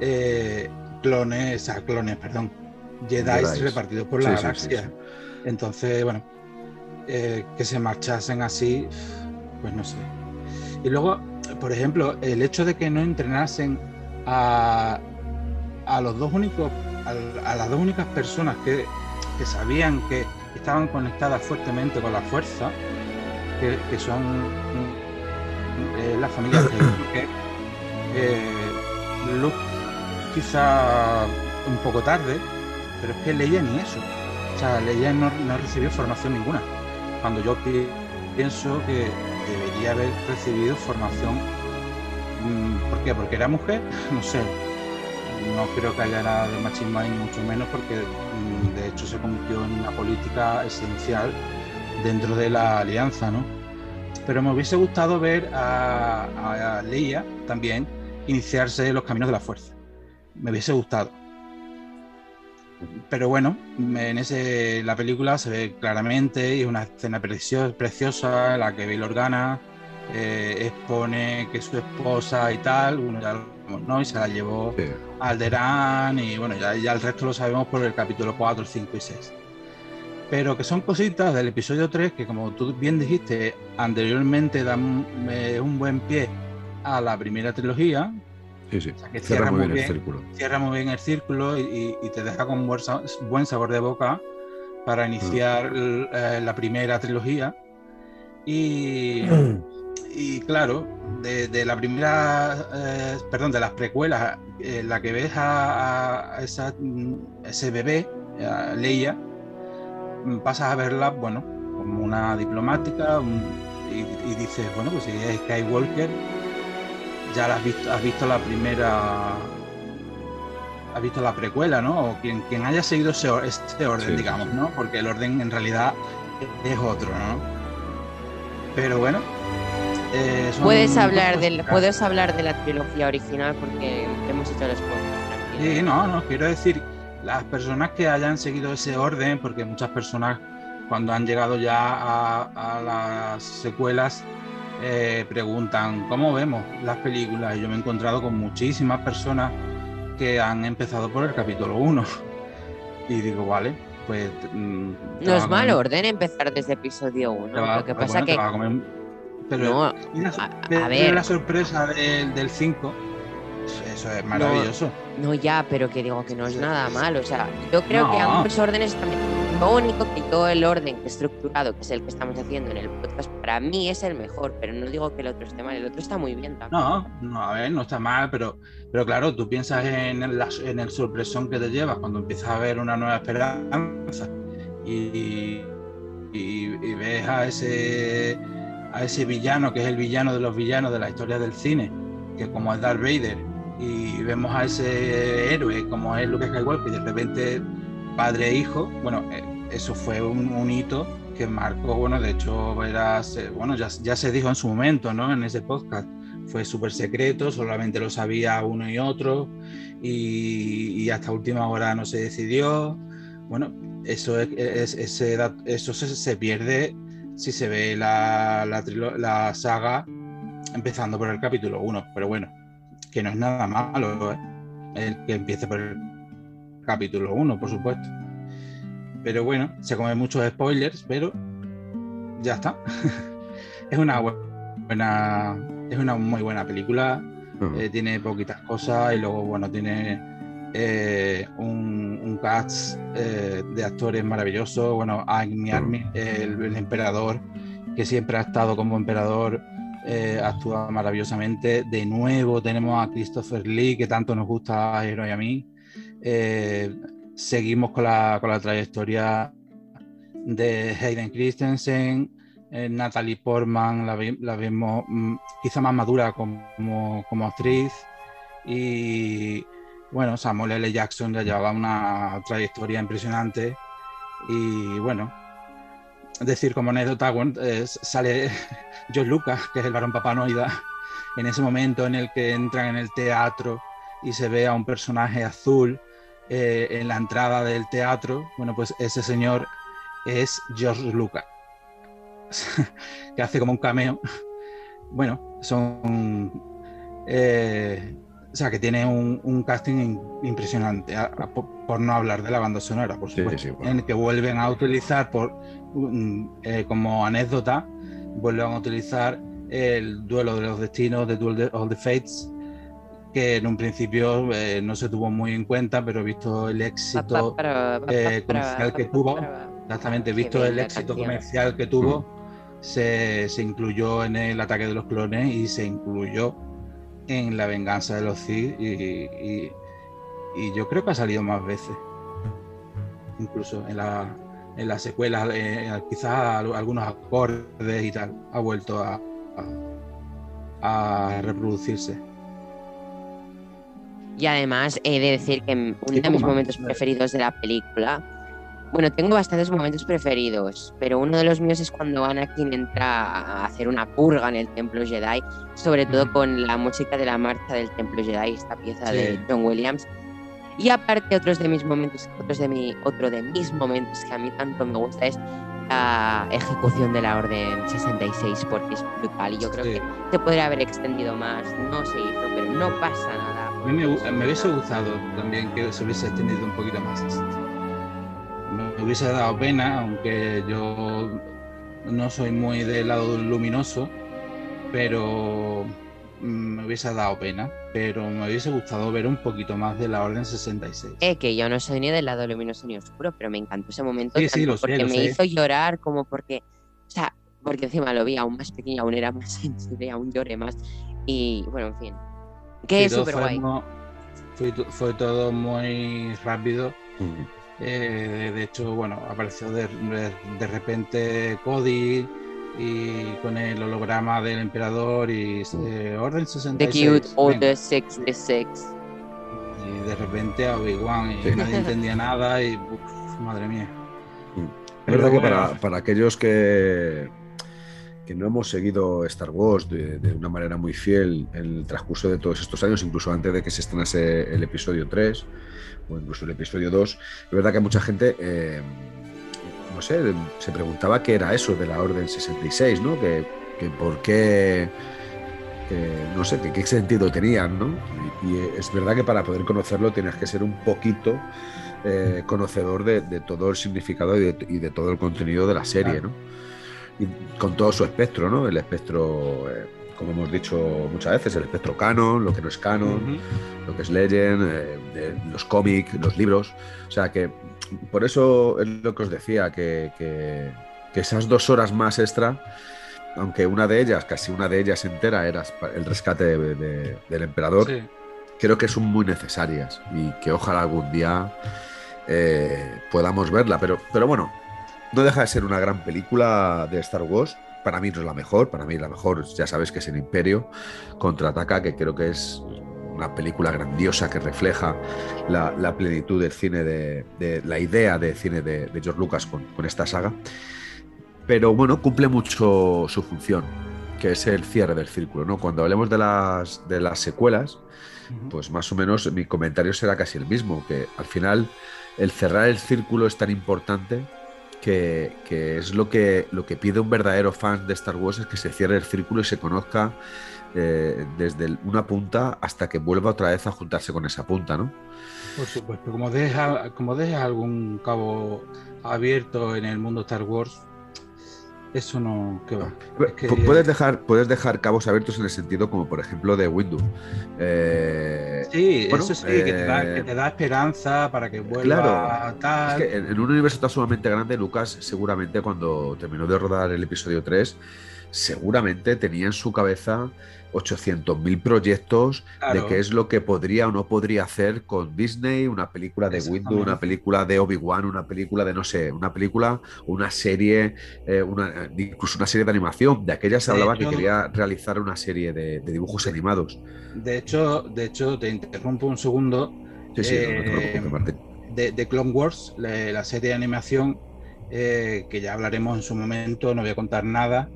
eh, clones, o sea, clones, perdón, Jedi repartidos por la Sí, sí, sí, galaxia. sí. Entonces, bueno, eh, que se marchasen así, pues no sé. Y luego, por ejemplo, el hecho de que no entrenasen a, a los dos únicos, a, a las dos únicas personas que, que sabían que estaban conectadas fuertemente con la fuerza, que, que son eh, la familia de <coughs> Luke, eh, Luke quizá un poco tarde, pero es que Leia ni eso. O sea, Leia no, no recibió formación ninguna. Cuando yo pi- pienso que debería haber recibido formación. mm, ¿Por qué? ¿Porque era mujer? <laughs> No sé. No creo que haya nada de machismo ahí, mucho menos, porque mm, de hecho se convirtió en una política esencial dentro de la alianza, ¿no? Pero me hubiese gustado ver a, a Leia también iniciarse los caminos de la fuerza. Me hubiese gustado. Pero bueno, en ese, la película se ve claramente y es una escena precio- preciosa en la que Bail Organa eh, expone que su esposa y tal, bueno, ya sabemos, ¿no? Y se la llevó Sí. a Alderaan y bueno, ya, ya el resto lo sabemos por el capítulo 4, 5 y 6. Pero que son cositas del episodio 3 que como tú bien dijiste anteriormente dan eh, un buen pie a la primera trilogía, Sí, sí. O sea, que Cierra cierra muy bien el círculo. cierra muy bien el círculo y, te deja con buen, sa- buen sabor de boca para iniciar l- eh, la primera trilogía. Y, <clears throat> y claro, de, de la primera, eh, perdón, de las precuelas, eh, la que ves a, a esa, mm, ese bebé, a Leia, mm, pasas a verla, bueno, como una diplomática un- y, y dices, bueno, pues si es Skywalker, ya la has visto, has visto la primera, has visto la precuela, ¿no? O quien, quien haya seguido ese, este orden, Sí, digamos. ¿no? Porque el orden en realidad es otro, ¿no? Pero bueno. Eh, son Puedes hablar, del, puedes hablar de la trilogía original porque hemos hecho los spoilers. tranquilo. Sí, no, no, quiero decir, las personas que hayan seguido ese orden, porque muchas personas cuando han llegado ya a, las secuelas, eh, preguntan cómo vemos las películas. Y yo me he encontrado con muchísimas personas que han empezado por el capítulo 1. <laughs> Y digo, vale, pues... Mm, no es mal orden empezar desde episodio 1. Lo que pasa que... Pero, a, ver. la sorpresa del 5 eso es maravilloso. No, ya, pero que digo que no es nada malo. O sea, yo creo que ambos órdenes también. Lo único que todo el orden estructurado, que es el que estamos haciendo en el podcast, para mí es el mejor, pero no digo que el otro esté mal, el otro está muy bien también. No, no, a ver, no está mal, pero, pero claro, tú piensas en el, en el sorpresón que te llevas cuando empiezas a ver una nueva esperanza y, y ves a ese, a ese villano que es el villano de los villanos de la historia del cine, que como es Darth Vader y vemos a ese héroe como es Luke Skywalker y de repente padre e hijo, bueno, eh, eso fue un, hito que marcó, bueno, de hecho era, bueno, ya, ya se dijo en su momento, ¿no? En ese podcast, fue súper secreto, solamente lo sabía uno y otro y, hasta última hora no se decidió. Bueno, eso, es, eso se, pierde si se ve la, la, la saga empezando por el capítulo 1, pero bueno, que no es nada malo ¿eh? el que empiece por el capítulo 1, por supuesto. Pero bueno, se come muchos spoilers, pero ya está. <laughs> es una buena, es una muy buena película. Eh, tiene poquitas cosas y luego, bueno, tiene eh, un, cast de actores maravillosos. Bueno, Amy Army, el emperador, que siempre ha estado como emperador eh, actúa maravillosamente. De nuevo tenemos a Christopher Lee, que tanto nos gusta a Hero y a mí. Eh, seguimos con la, con la, trayectoria de Hayden Christensen, eh, Natalie Portman, la, vemos mm, quizá más madura como, como, actriz. Y bueno, Samuel L. Jackson ya llevaba una trayectoria impresionante. Y bueno, decir como anécdota, sale <laughs> John Lucas, que es el varón papanoida, en ese momento en el que entran en el teatro y se ve a un personaje azul eh, en la entrada del teatro, bueno, pues ese señor es George Lucas, <laughs> que hace como un cameo. Bueno, son... Eh, o sea, que tiene un, casting impresionante, por, no hablar de la banda sonora, por supuesto, en el que vuelven a utilizar por, eh, como anécdota, vuelven a utilizar el duelo de los destinos, de Duel of the Fates, que en un principio eh, no se tuvo muy en cuenta, pero visto el éxito eh, comercial que tuvo, exactamente, visto el éxito comercial que tuvo, se, se incluyó en el ataque de los clones y se incluyó en La venganza de los Sith y, yo creo que ha salido más veces. Incluso en la, en las secuelas, eh, quizás algunos acordes y tal, ha vuelto a, a, reproducirse. Y además he de decir que uno de mis momentos preferidos de la película bueno, tengo bastantes momentos preferidos, pero uno de los míos es cuando Anakin entra a hacer una purga en el Templo Jedi, sobre todo con la música de la marcha del Templo Jedi, esta pieza de John Williams. Y aparte otros de mis momentos, otros de mi, otro de mis momentos que a mí tanto me gusta es la ejecución de la Orden 66 porque es brutal y yo creo que se podría haber extendido más, no se hizo, pero no pasa nada. A mí me, me hubiese gustado también que se hubiese extendido un poquito más me hubiese dado pena, aunque yo no soy muy del lado luminoso, pero me hubiese dado pena, pero me hubiese gustado ver un poquito más de la Orden 66. Eh, que yo no soy ni del lado luminoso ni oscuro, pero me encantó ese momento porque me hizo llorar, como porque, o sea, porque encima lo vi aún más pequeño, aún era más <laughs> sensible, aún lloré más. Y bueno, en fin, que es súper guay. Fue, todo muy rápido. Eh, de hecho, bueno, apareció de, repente Cody y con el holograma del emperador y eh, Orden 66. The Order 66. Y de repente a Obi-Wan y nadie entendía <laughs> nada y madre mía. Es verdad que para, para, aquellos que, que no hemos seguido Star Wars de, de, una manera muy fiel en el transcurso de todos estos años, incluso antes de que se estrenase el episodio 3, o incluso el episodio 2, es verdad que mucha gente eh, no sé, se preguntaba qué era eso de la Orden 66, ¿no? Que, que por qué, no sé, qué sentido tenían, ¿no? Y, es verdad que para poder conocerlo tienes que ser un poquito eh, conocedor de, todo el significado y de, todo el contenido de la serie, ¿no? Y con todo su espectro, ¿no? El espectro, eh, como hemos dicho muchas veces, el espectro canon, lo que no es canon, lo que es legend, eh, los cómics, los libros. O sea que por eso es lo que os decía, que, que esas dos horas más extra aunque una de ellas, casi una de ellas entera, era el rescate del emperador, creo que son muy necesarias y que ojalá algún día eh, podamos verla. Pero, pero bueno, no deja de ser una gran película de Star Wars. Para mí no es la mejor, para mí la mejor, ya sabes que es el Imperio contraataca, que creo que es una película grandiosa que refleja la, plenitud del cine, de, la idea de cine de, George Lucas con, con esta saga. Pero bueno, cumple mucho su función, que es el cierre del círculo. ¿no? Cuando hablemos de las, de las secuelas, pues más o menos mi comentario será casi el mismo, que al final el cerrar el círculo es tan importante que, es lo que, lo que pide un verdadero fan de Star Wars, es que se cierre el círculo y se conozca eh, desde una punta hasta que vuelva otra vez a juntarse con esa punta, ¿no? Por supuesto, como deja, como deja algún cabo abierto en el mundo Star Wars, eso no, ¿qué va? puedes, dejar, puedes dejar cabos abiertos en el sentido como por ejemplo de Windows. Eh, sí, eso sí, que, te da, eh, esperanza para que vuelva tal. Es que en, un universo tan sumamente grande, Lucas seguramente cuando terminó de rodar el episodio 3, seguramente tenía en su cabeza 800.000 proyectos de qué es lo que podría o no podría hacer con Disney, una película de Windows, una película de Obi-Wan, una película de no sé, una película, una serie, eh, una, incluso una serie de animación. De aquella se hablaba que quería realizar una serie de, dibujos animados. De hecho, de hecho, te interrumpo un segundo. Sí, sí, no te preocupes, eh, Martín. De, Clone Wars, la, serie de animación, eh, que ya hablaremos en su momento, no voy a contar nada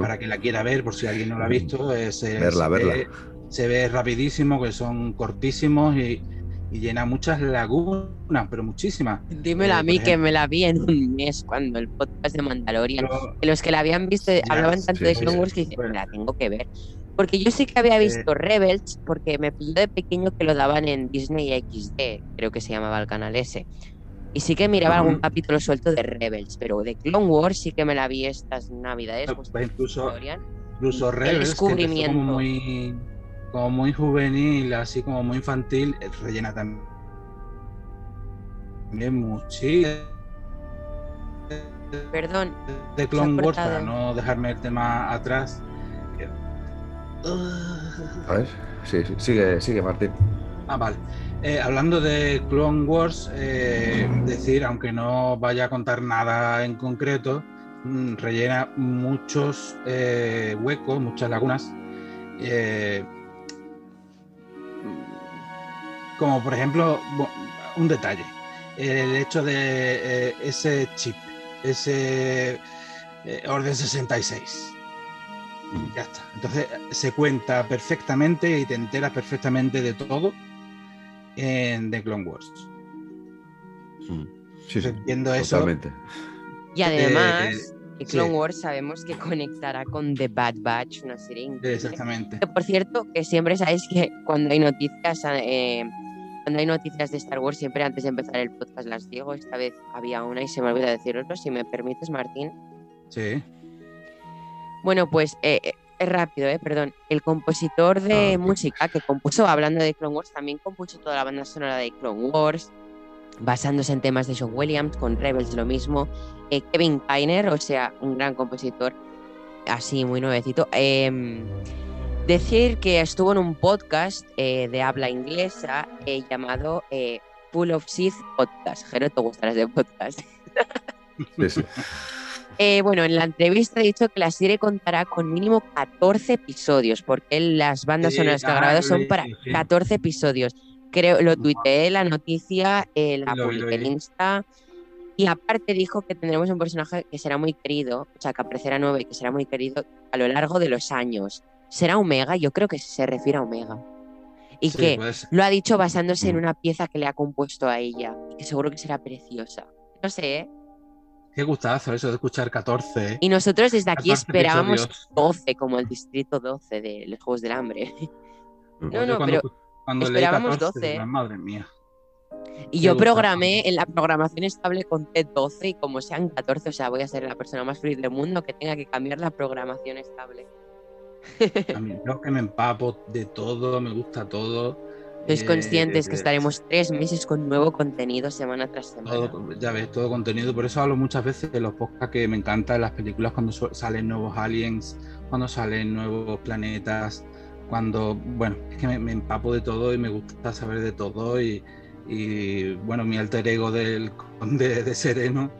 para que la quiera ver, por si alguien no la ha visto. se, verla, se verla. Ve, se ve rapidísimo, que son cortísimos y, llena muchas lagunas, pero muchísimas. Dímelo a eh, mí que me la vi en un mes cuando el podcast de Mandalorian. los que la habían visto hablaban tanto de Clone Wars que dicen, la tengo que ver. Porque yo sí que había visto Rebels, porque me pilló de pequeño que lo daban en Disney XD, creo que se llamaba el canal ese. Y sí que miraba algún capítulo suelto de Rebels, pero de Clone Wars sí que me la vi estas navidades. pues incluso, incluso Rebels, que como muy, como muy juvenil, así como muy infantil, eh, rellena también muchísimo. Perdón. De Clone Wars, para no dejarme el tema atrás. A ver, sí, sí, sigue, sigue Martín. Ah, vale. Eh, hablando de Clone Wars, eh, decir, aunque no vaya a contar nada en concreto, mm, rellena muchos eh, huecos, muchas lagunas. como por ejemplo, un detalle, el hecho de ese chip, ese orden 66. Ya está. Entonces se cuenta perfectamente y te enteras perfectamente de todo en The Clone Wars. Mm. Sí, sí, Viendo eso. Y además, eh, Clone Wars sabemos que conectará con The Bad Batch, una serie increíble. Exactamente. por cierto, que siempre sabéis que cuando hay noticias, eh, cuando hay noticias de Star Wars, siempre antes de empezar el podcast las digo. Esta vez había una y se me olvida deciroslo. Si me permites, Martín. Sí. Bueno, pues eh, rápido, eh, perdón. El compositor de ah, música que compuso, hablando de Clone Wars, también compuso toda la banda sonora de Clone Wars, basándose en temas de John Williams, con Rebels lo mismo. Eh, Kevin Kiner, o sea, un gran compositor, así muy nuevecito. Em, decir que estuvo en un podcast eh, de habla inglesa llamado Full of Sith Podcast. Jero, te gustarás de podcast. Sí, sí. <laughs> Eh, bueno, en la entrevista ha dicho que la serie contará con mínimo 14 episodios, porque las bandas sonoras que ha grabado son para 14 episodios. Creo, lo tuiteé, la noticia, eh, la publiqué en Insta. Y aparte dijo que tendremos un personaje que será muy querido, o sea, que aparecerá nuevo y que será muy querido a lo largo de los años. ¿Será Omega? Yo creo que se refiere a Omega. Y que lo ha dicho basándose en una pieza que le ha compuesto a ella, y que seguro que será preciosa. No sé, ¿eh? Qué gustazo eso de escuchar 14. Y nosotros desde aquí 14 esperábamos episodios. 12, como el distrito 12 de los Juegos del Hambre. <laughs> No, Yo no, cuando, pero cuando esperábamos 14, 12. digo, madre mía. Y Qué yo gustazo. programé en la programación estable con T12 y como sean 14, o sea, voy a ser la persona más feliz del mundo que tenga que cambiar la programación estable. <laughs> A mí, yo que me empapo de todo, me gusta todo. Sois eh, conscientes que eh, estaremos tres meses con nuevo contenido semana tras semana. Todo, ya ves, todo contenido. Por eso hablo muchas veces de los podcasts que me encantan las películas cuando salen nuevos aliens, cuando salen nuevos planetas, cuando, bueno, es que me, me empapo de todo y me gusta saber de todo. Y, y, bueno, mi alter ego del conde de Sereno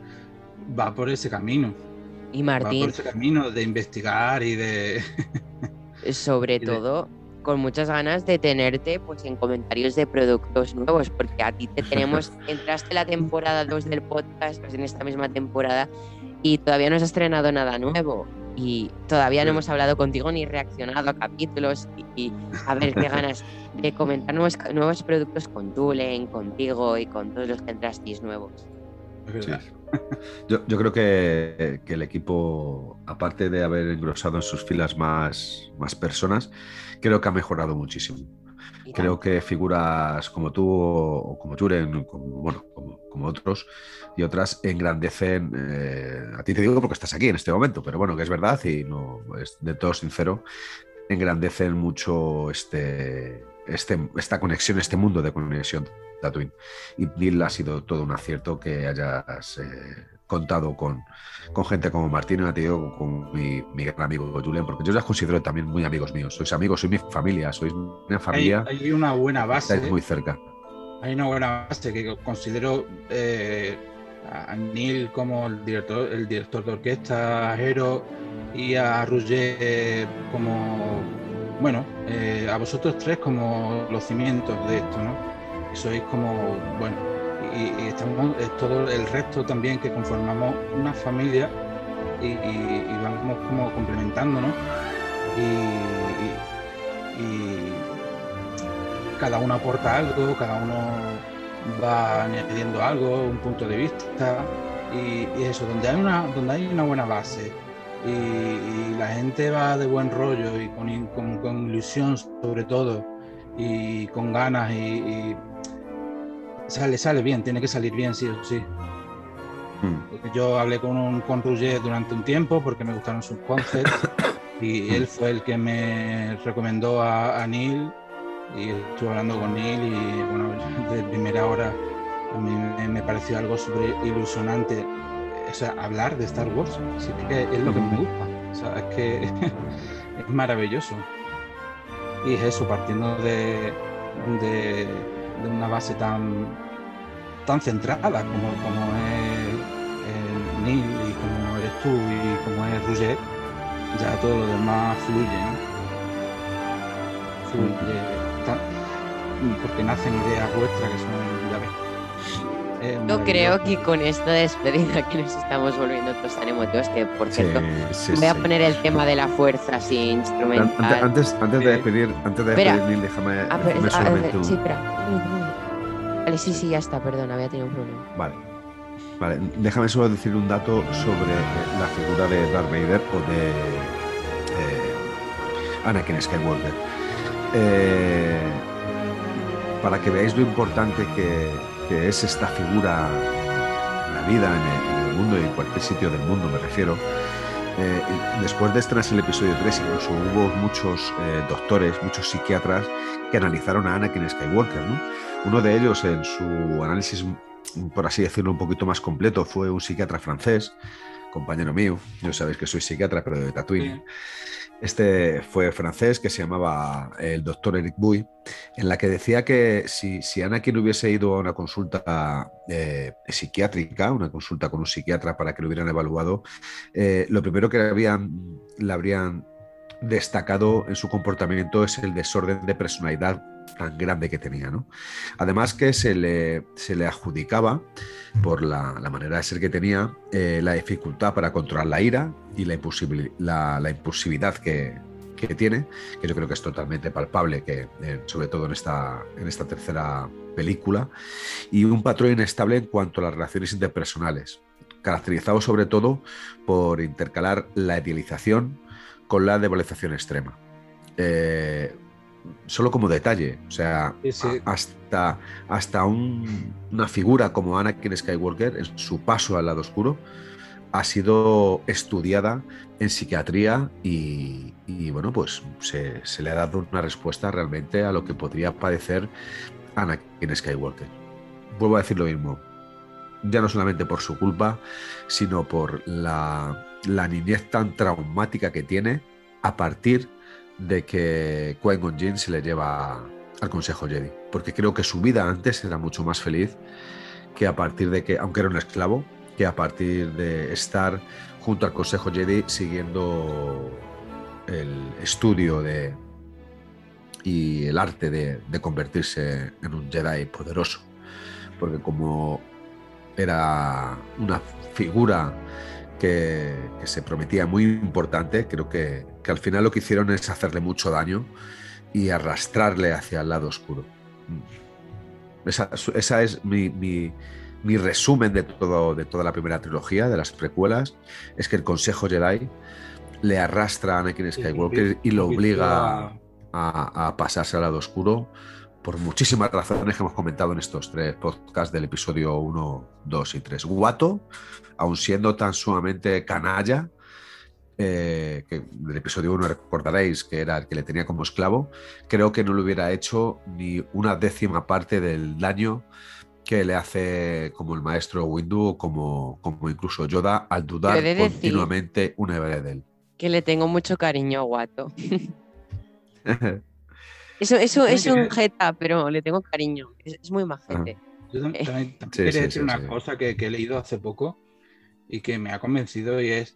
va por ese camino. Y Va por Martín, ese camino de investigar y de. sobre <laughs> y de- todo, con muchas ganas de tenerte pues en comentarios de productos nuevos, porque a ti te tenemos, <laughs> entraste la temporada 2 del podcast, pues en esta misma temporada, y todavía no has estrenado nada nuevo. Y todavía no hemos hablado contigo ni reaccionado a capítulos. Y, y a ver qué ganas de comentar nuevos, nuevos productos con Tulen, contigo y con todos los que entrasteis nuevos. Sí. <laughs> Yo, yo creo que, que el equipo, aparte de haber engrosado en sus filas más, más personas, creo que ha mejorado muchísimo. Creo que figuras como tú o como Juren, como, bueno, como, como otros y otras engrandecen, eh, a ti te digo porque estás aquí en este momento, pero bueno, que es verdad y no es de todo sincero, engrandecen mucho este, este, esta conexión, este mundo de conexión Tatooine. Y Neil ha sido todo un acierto que hayas eh, contado con, con gente como Martín, y te digo, con mi, mi gran amigo Julen, porque yo los considero también muy amigos míos. Sois amigos, sois mi familia, sois una familia, hay una buena base. estáis muy cerca. Hay una buena base que considero eh, a Neil como el director, el director de orquesta, a y a Roger eh, como, bueno, eh, a vosotros tres como los cimientos de esto, ¿no? Y sois como, bueno, y, estamos es todo el resto también que conformamos una familia y, vamos como complementándonos y- cada uno aporta algo, cada uno va añadiendo algo, un punto de vista y, eso, donde hay una, donde hay una buena base y, la gente va de buen rollo y con, con- con ilusión sobre todo y con ganas y sale, sale bien, tiene que salir bien sí o sí. Mm. Yo hablé con, un, con Roger durante un tiempo porque me gustaron sus concepts y <coughs> él fue el que me recomendó a, a Neil y estuve hablando con Neil y bueno, <laughs> de primera hora a mí me, me pareció algo súper ilusionante. O sea, hablar de Star Wars, sí que es lo que me gusta. O sea, es que <laughs> es maravilloso. Y es eso, partiendo de, de, de una base tan, tan centrada como, como es eh, Neil y como eres tú y como es Roger, ya todo lo demás fluye, ¿no? Fluye, ta- porque nacen ideas vuestras que son, ya ves. maravilloso. creo que con esta despedida que nos estamos volviendo todos tan emotivos, que por Sí, cierto, sí, voy a sí. poner el tema de la fuerza así instrumental. Antes, antes, antes de Sí. despedir, antes de despedir, Neil, déjame, Ah, pero- déjame ah, solamente un- sí, espera. Vale, sí, sí, ya está, perdón, había tenido un problema. Vale. Vale, déjame solo decir un dato sobre eh, la figura de Darth Vader o de eh, Anakin Skywalker. Eh, para que veáis lo importante que, que es esta figura en la vida, en el, en el mundo y en cualquier sitio del mundo, me refiero. Eh, después de estrenarse el episodio 3, incluso hubo muchos eh, doctores, muchos psiquiatras que analizaron a Anakin Skywalker. ¿no? Uno de ellos, en su análisis por así decirlo, un poquito más completo, fue un psiquiatra francés, compañero mío. Yo sabéis que soy psiquiatra, pero de Tatooine. Este fue francés que se llamaba el doctor Eric Bouy, en la que decía que si, si Anakin hubiese ido a una consulta eh, psiquiátrica, una consulta con un psiquiatra para que lo hubieran evaluado, eh, lo primero que le habrían, le habrían destacado en su comportamiento es el desorden de personalidad tan grande que tenía. ¿no? Además que se le, se le adjudicaba, por la, la manera de ser que tenía, eh, la dificultad para controlar la ira y la, la, la impulsividad que, que tiene, que yo creo que es totalmente palpable, que, eh, sobre todo en esta, en esta tercera película, y un patrón inestable en cuanto a las relaciones interpersonales caracterizado sobre todo por intercalar la idealización con la devalorización extrema. Eh, solo como detalle, o sea, hasta, hasta una figura como Anakin Skywalker, en su paso al lado oscuro, ha sido estudiada en psiquiatría y, bueno, pues se, se, le ha dado una respuesta realmente a lo que podría padecer Anakin Skywalker. Vuelvo a decir lo mismo, ya no solamente por su culpa, sino por la, la niñez tan traumática que tiene a partir de que Qui-Gon Jinn se le lleva al Consejo Jedi. Porque creo que su vida antes era mucho más feliz que a partir de que, aunque era un esclavo, que a partir de estar junto al Consejo Jedi siguiendo el estudio de, y el arte de, de convertirse en un Jedi poderoso. Porque como era una figura que, se prometía muy importante. Creo que, al final lo que hicieron es hacerle mucho daño y arrastrarle hacia el lado oscuro. Mm. Esa, es mi, resumen de, todo, de toda la primera trilogía, de las precuelas, es que el Consejo Jedi le arrastra a Anakin Skywalker y lo obliga a, a pasarse al lado oscuro por muchísimas razones que hemos comentado en estos tres podcasts del episodio 1, 2 y 3. Guato, aun siendo tan sumamente canalla, eh, que del episodio 1 recordaréis que era el que le tenía como esclavo, creo que no le hubiera hecho ni una décima parte del daño que le hace como el maestro Windu, como, como incluso Yoda, al dudar continuamente una vez de él. Que le tengo mucho cariño a Guato. <laughs> Eso, eso es un jeta, pero le tengo cariño. Es, muy majete. Yo también, quería decir una cosa que, he leído hace poco y que me ha convencido y es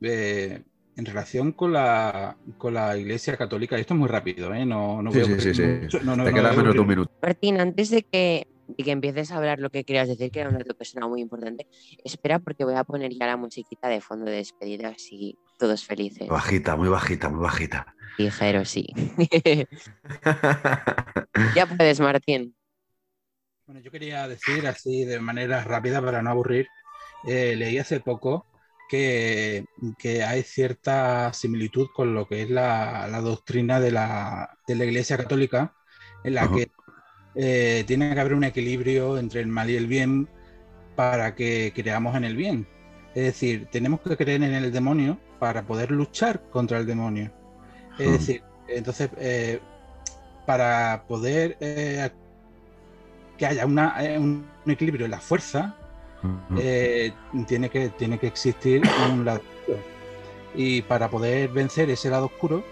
eh, en relación con la, con la Iglesia Católica. Esto es muy rápido, ¿eh? No, no sí, sí, sí, no, Te queda menos de un minuto. Martín, antes de que, que empieces a hablar lo que querías decir, que era una persona muy importante, espera porque voy a poner ya la musiquita de fondo de despedida, así todos felices. Bajita, muy bajita, muy bajita. Ligero, sí. <laughs> ya puedes, Martín. Bueno, yo quería decir así de manera rápida para no aburrir. Eh, leí hace poco que, hay cierta similitud con lo que es la, doctrina de la, Iglesia Católica, en la que eh, tiene que haber un equilibrio entre el mal y el bien para que creamos en el bien. Es decir, tenemos que creer en el demonio para poder luchar contra el demonio. Es decir, entonces, eh, para poder eh, que haya eh, un equilibrio en la fuerza, tiene, que, tiene que existir un lado oscuro. Y para poder vencer ese lado oscuro,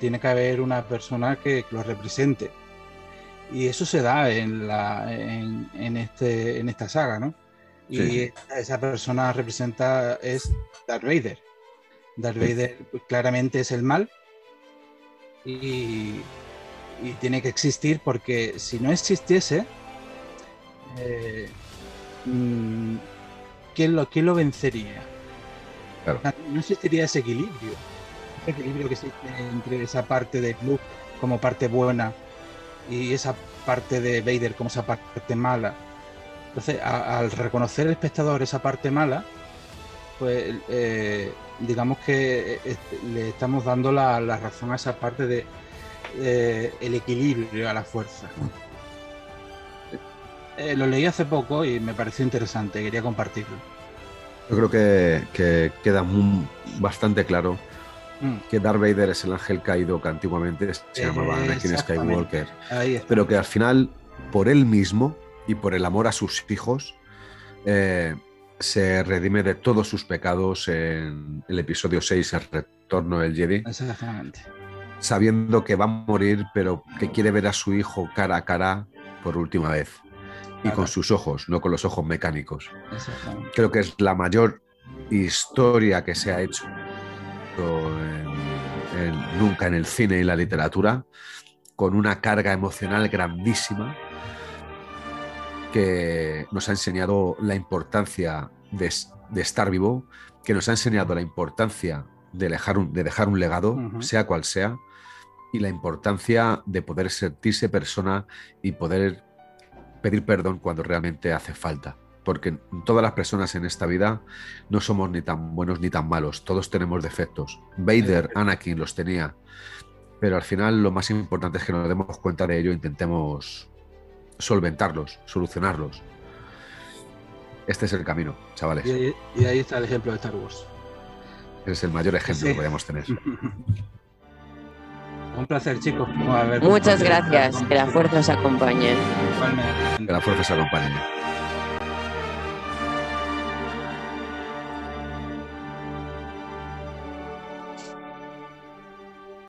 tiene que haber una persona que lo represente. Y eso se da en, la, en, este, en esta saga, ¿no? Y esa persona representa es Darth Vader. Darth Vader claramente es el mal y, tiene que existir porque si no existiese, eh, mm, ¿quién, lo, lo vencería? No existiría ese equilibrio, ese equilibrio que existe entre esa parte de Luke como parte buena y esa parte de Vader como esa parte mala. Entonces, al reconocer el espectador esa parte mala, pues eh, digamos que eh, le estamos dando la, razón a esa parte de eh, el equilibrio a la fuerza. lo leí hace poco y me pareció interesante, quería compartirlo. Yo creo que, queda bastante claro mm. que Darth Vader es el ángel caído que antiguamente se llamaba Anakin Skywalker, pero que al final, por él mismo y por el amor a sus hijos, se redime de todos sus pecados en el episodio 6, El retorno del Jedi. Exactamente. Sabiendo que va a morir, pero que quiere ver a su hijo cara a cara por última vez. Y con sus ojos, no con los ojos mecánicos. Creo que es la mayor historia que se ha hecho nunca en el cine y la literatura, con una carga emocional grandísima que nos ha enseñado la importancia de, estar vivo, que nos ha enseñado la importancia de dejar un, de dejar un legado, sea cual sea, y la importancia de poder sentirse persona y poder pedir perdón cuando realmente hace falta. porque todas las personas en esta vida no somos ni tan buenos ni tan malos, todos tenemos defectos. Vader, Anakin los tenía, pero al final lo más importante es que nos demos cuenta de ello e intentemos solventarlos, solucionarlos. Este es el camino, chavales. Y, ahí- y ahí está el ejemplo de Star Wars. Es el mayor ejemplo Sí. que podemos tener. Un placer, chicos. Ver- Muchas gracias. Que la fuerza os acompañe. Que la fuerza se acompañe.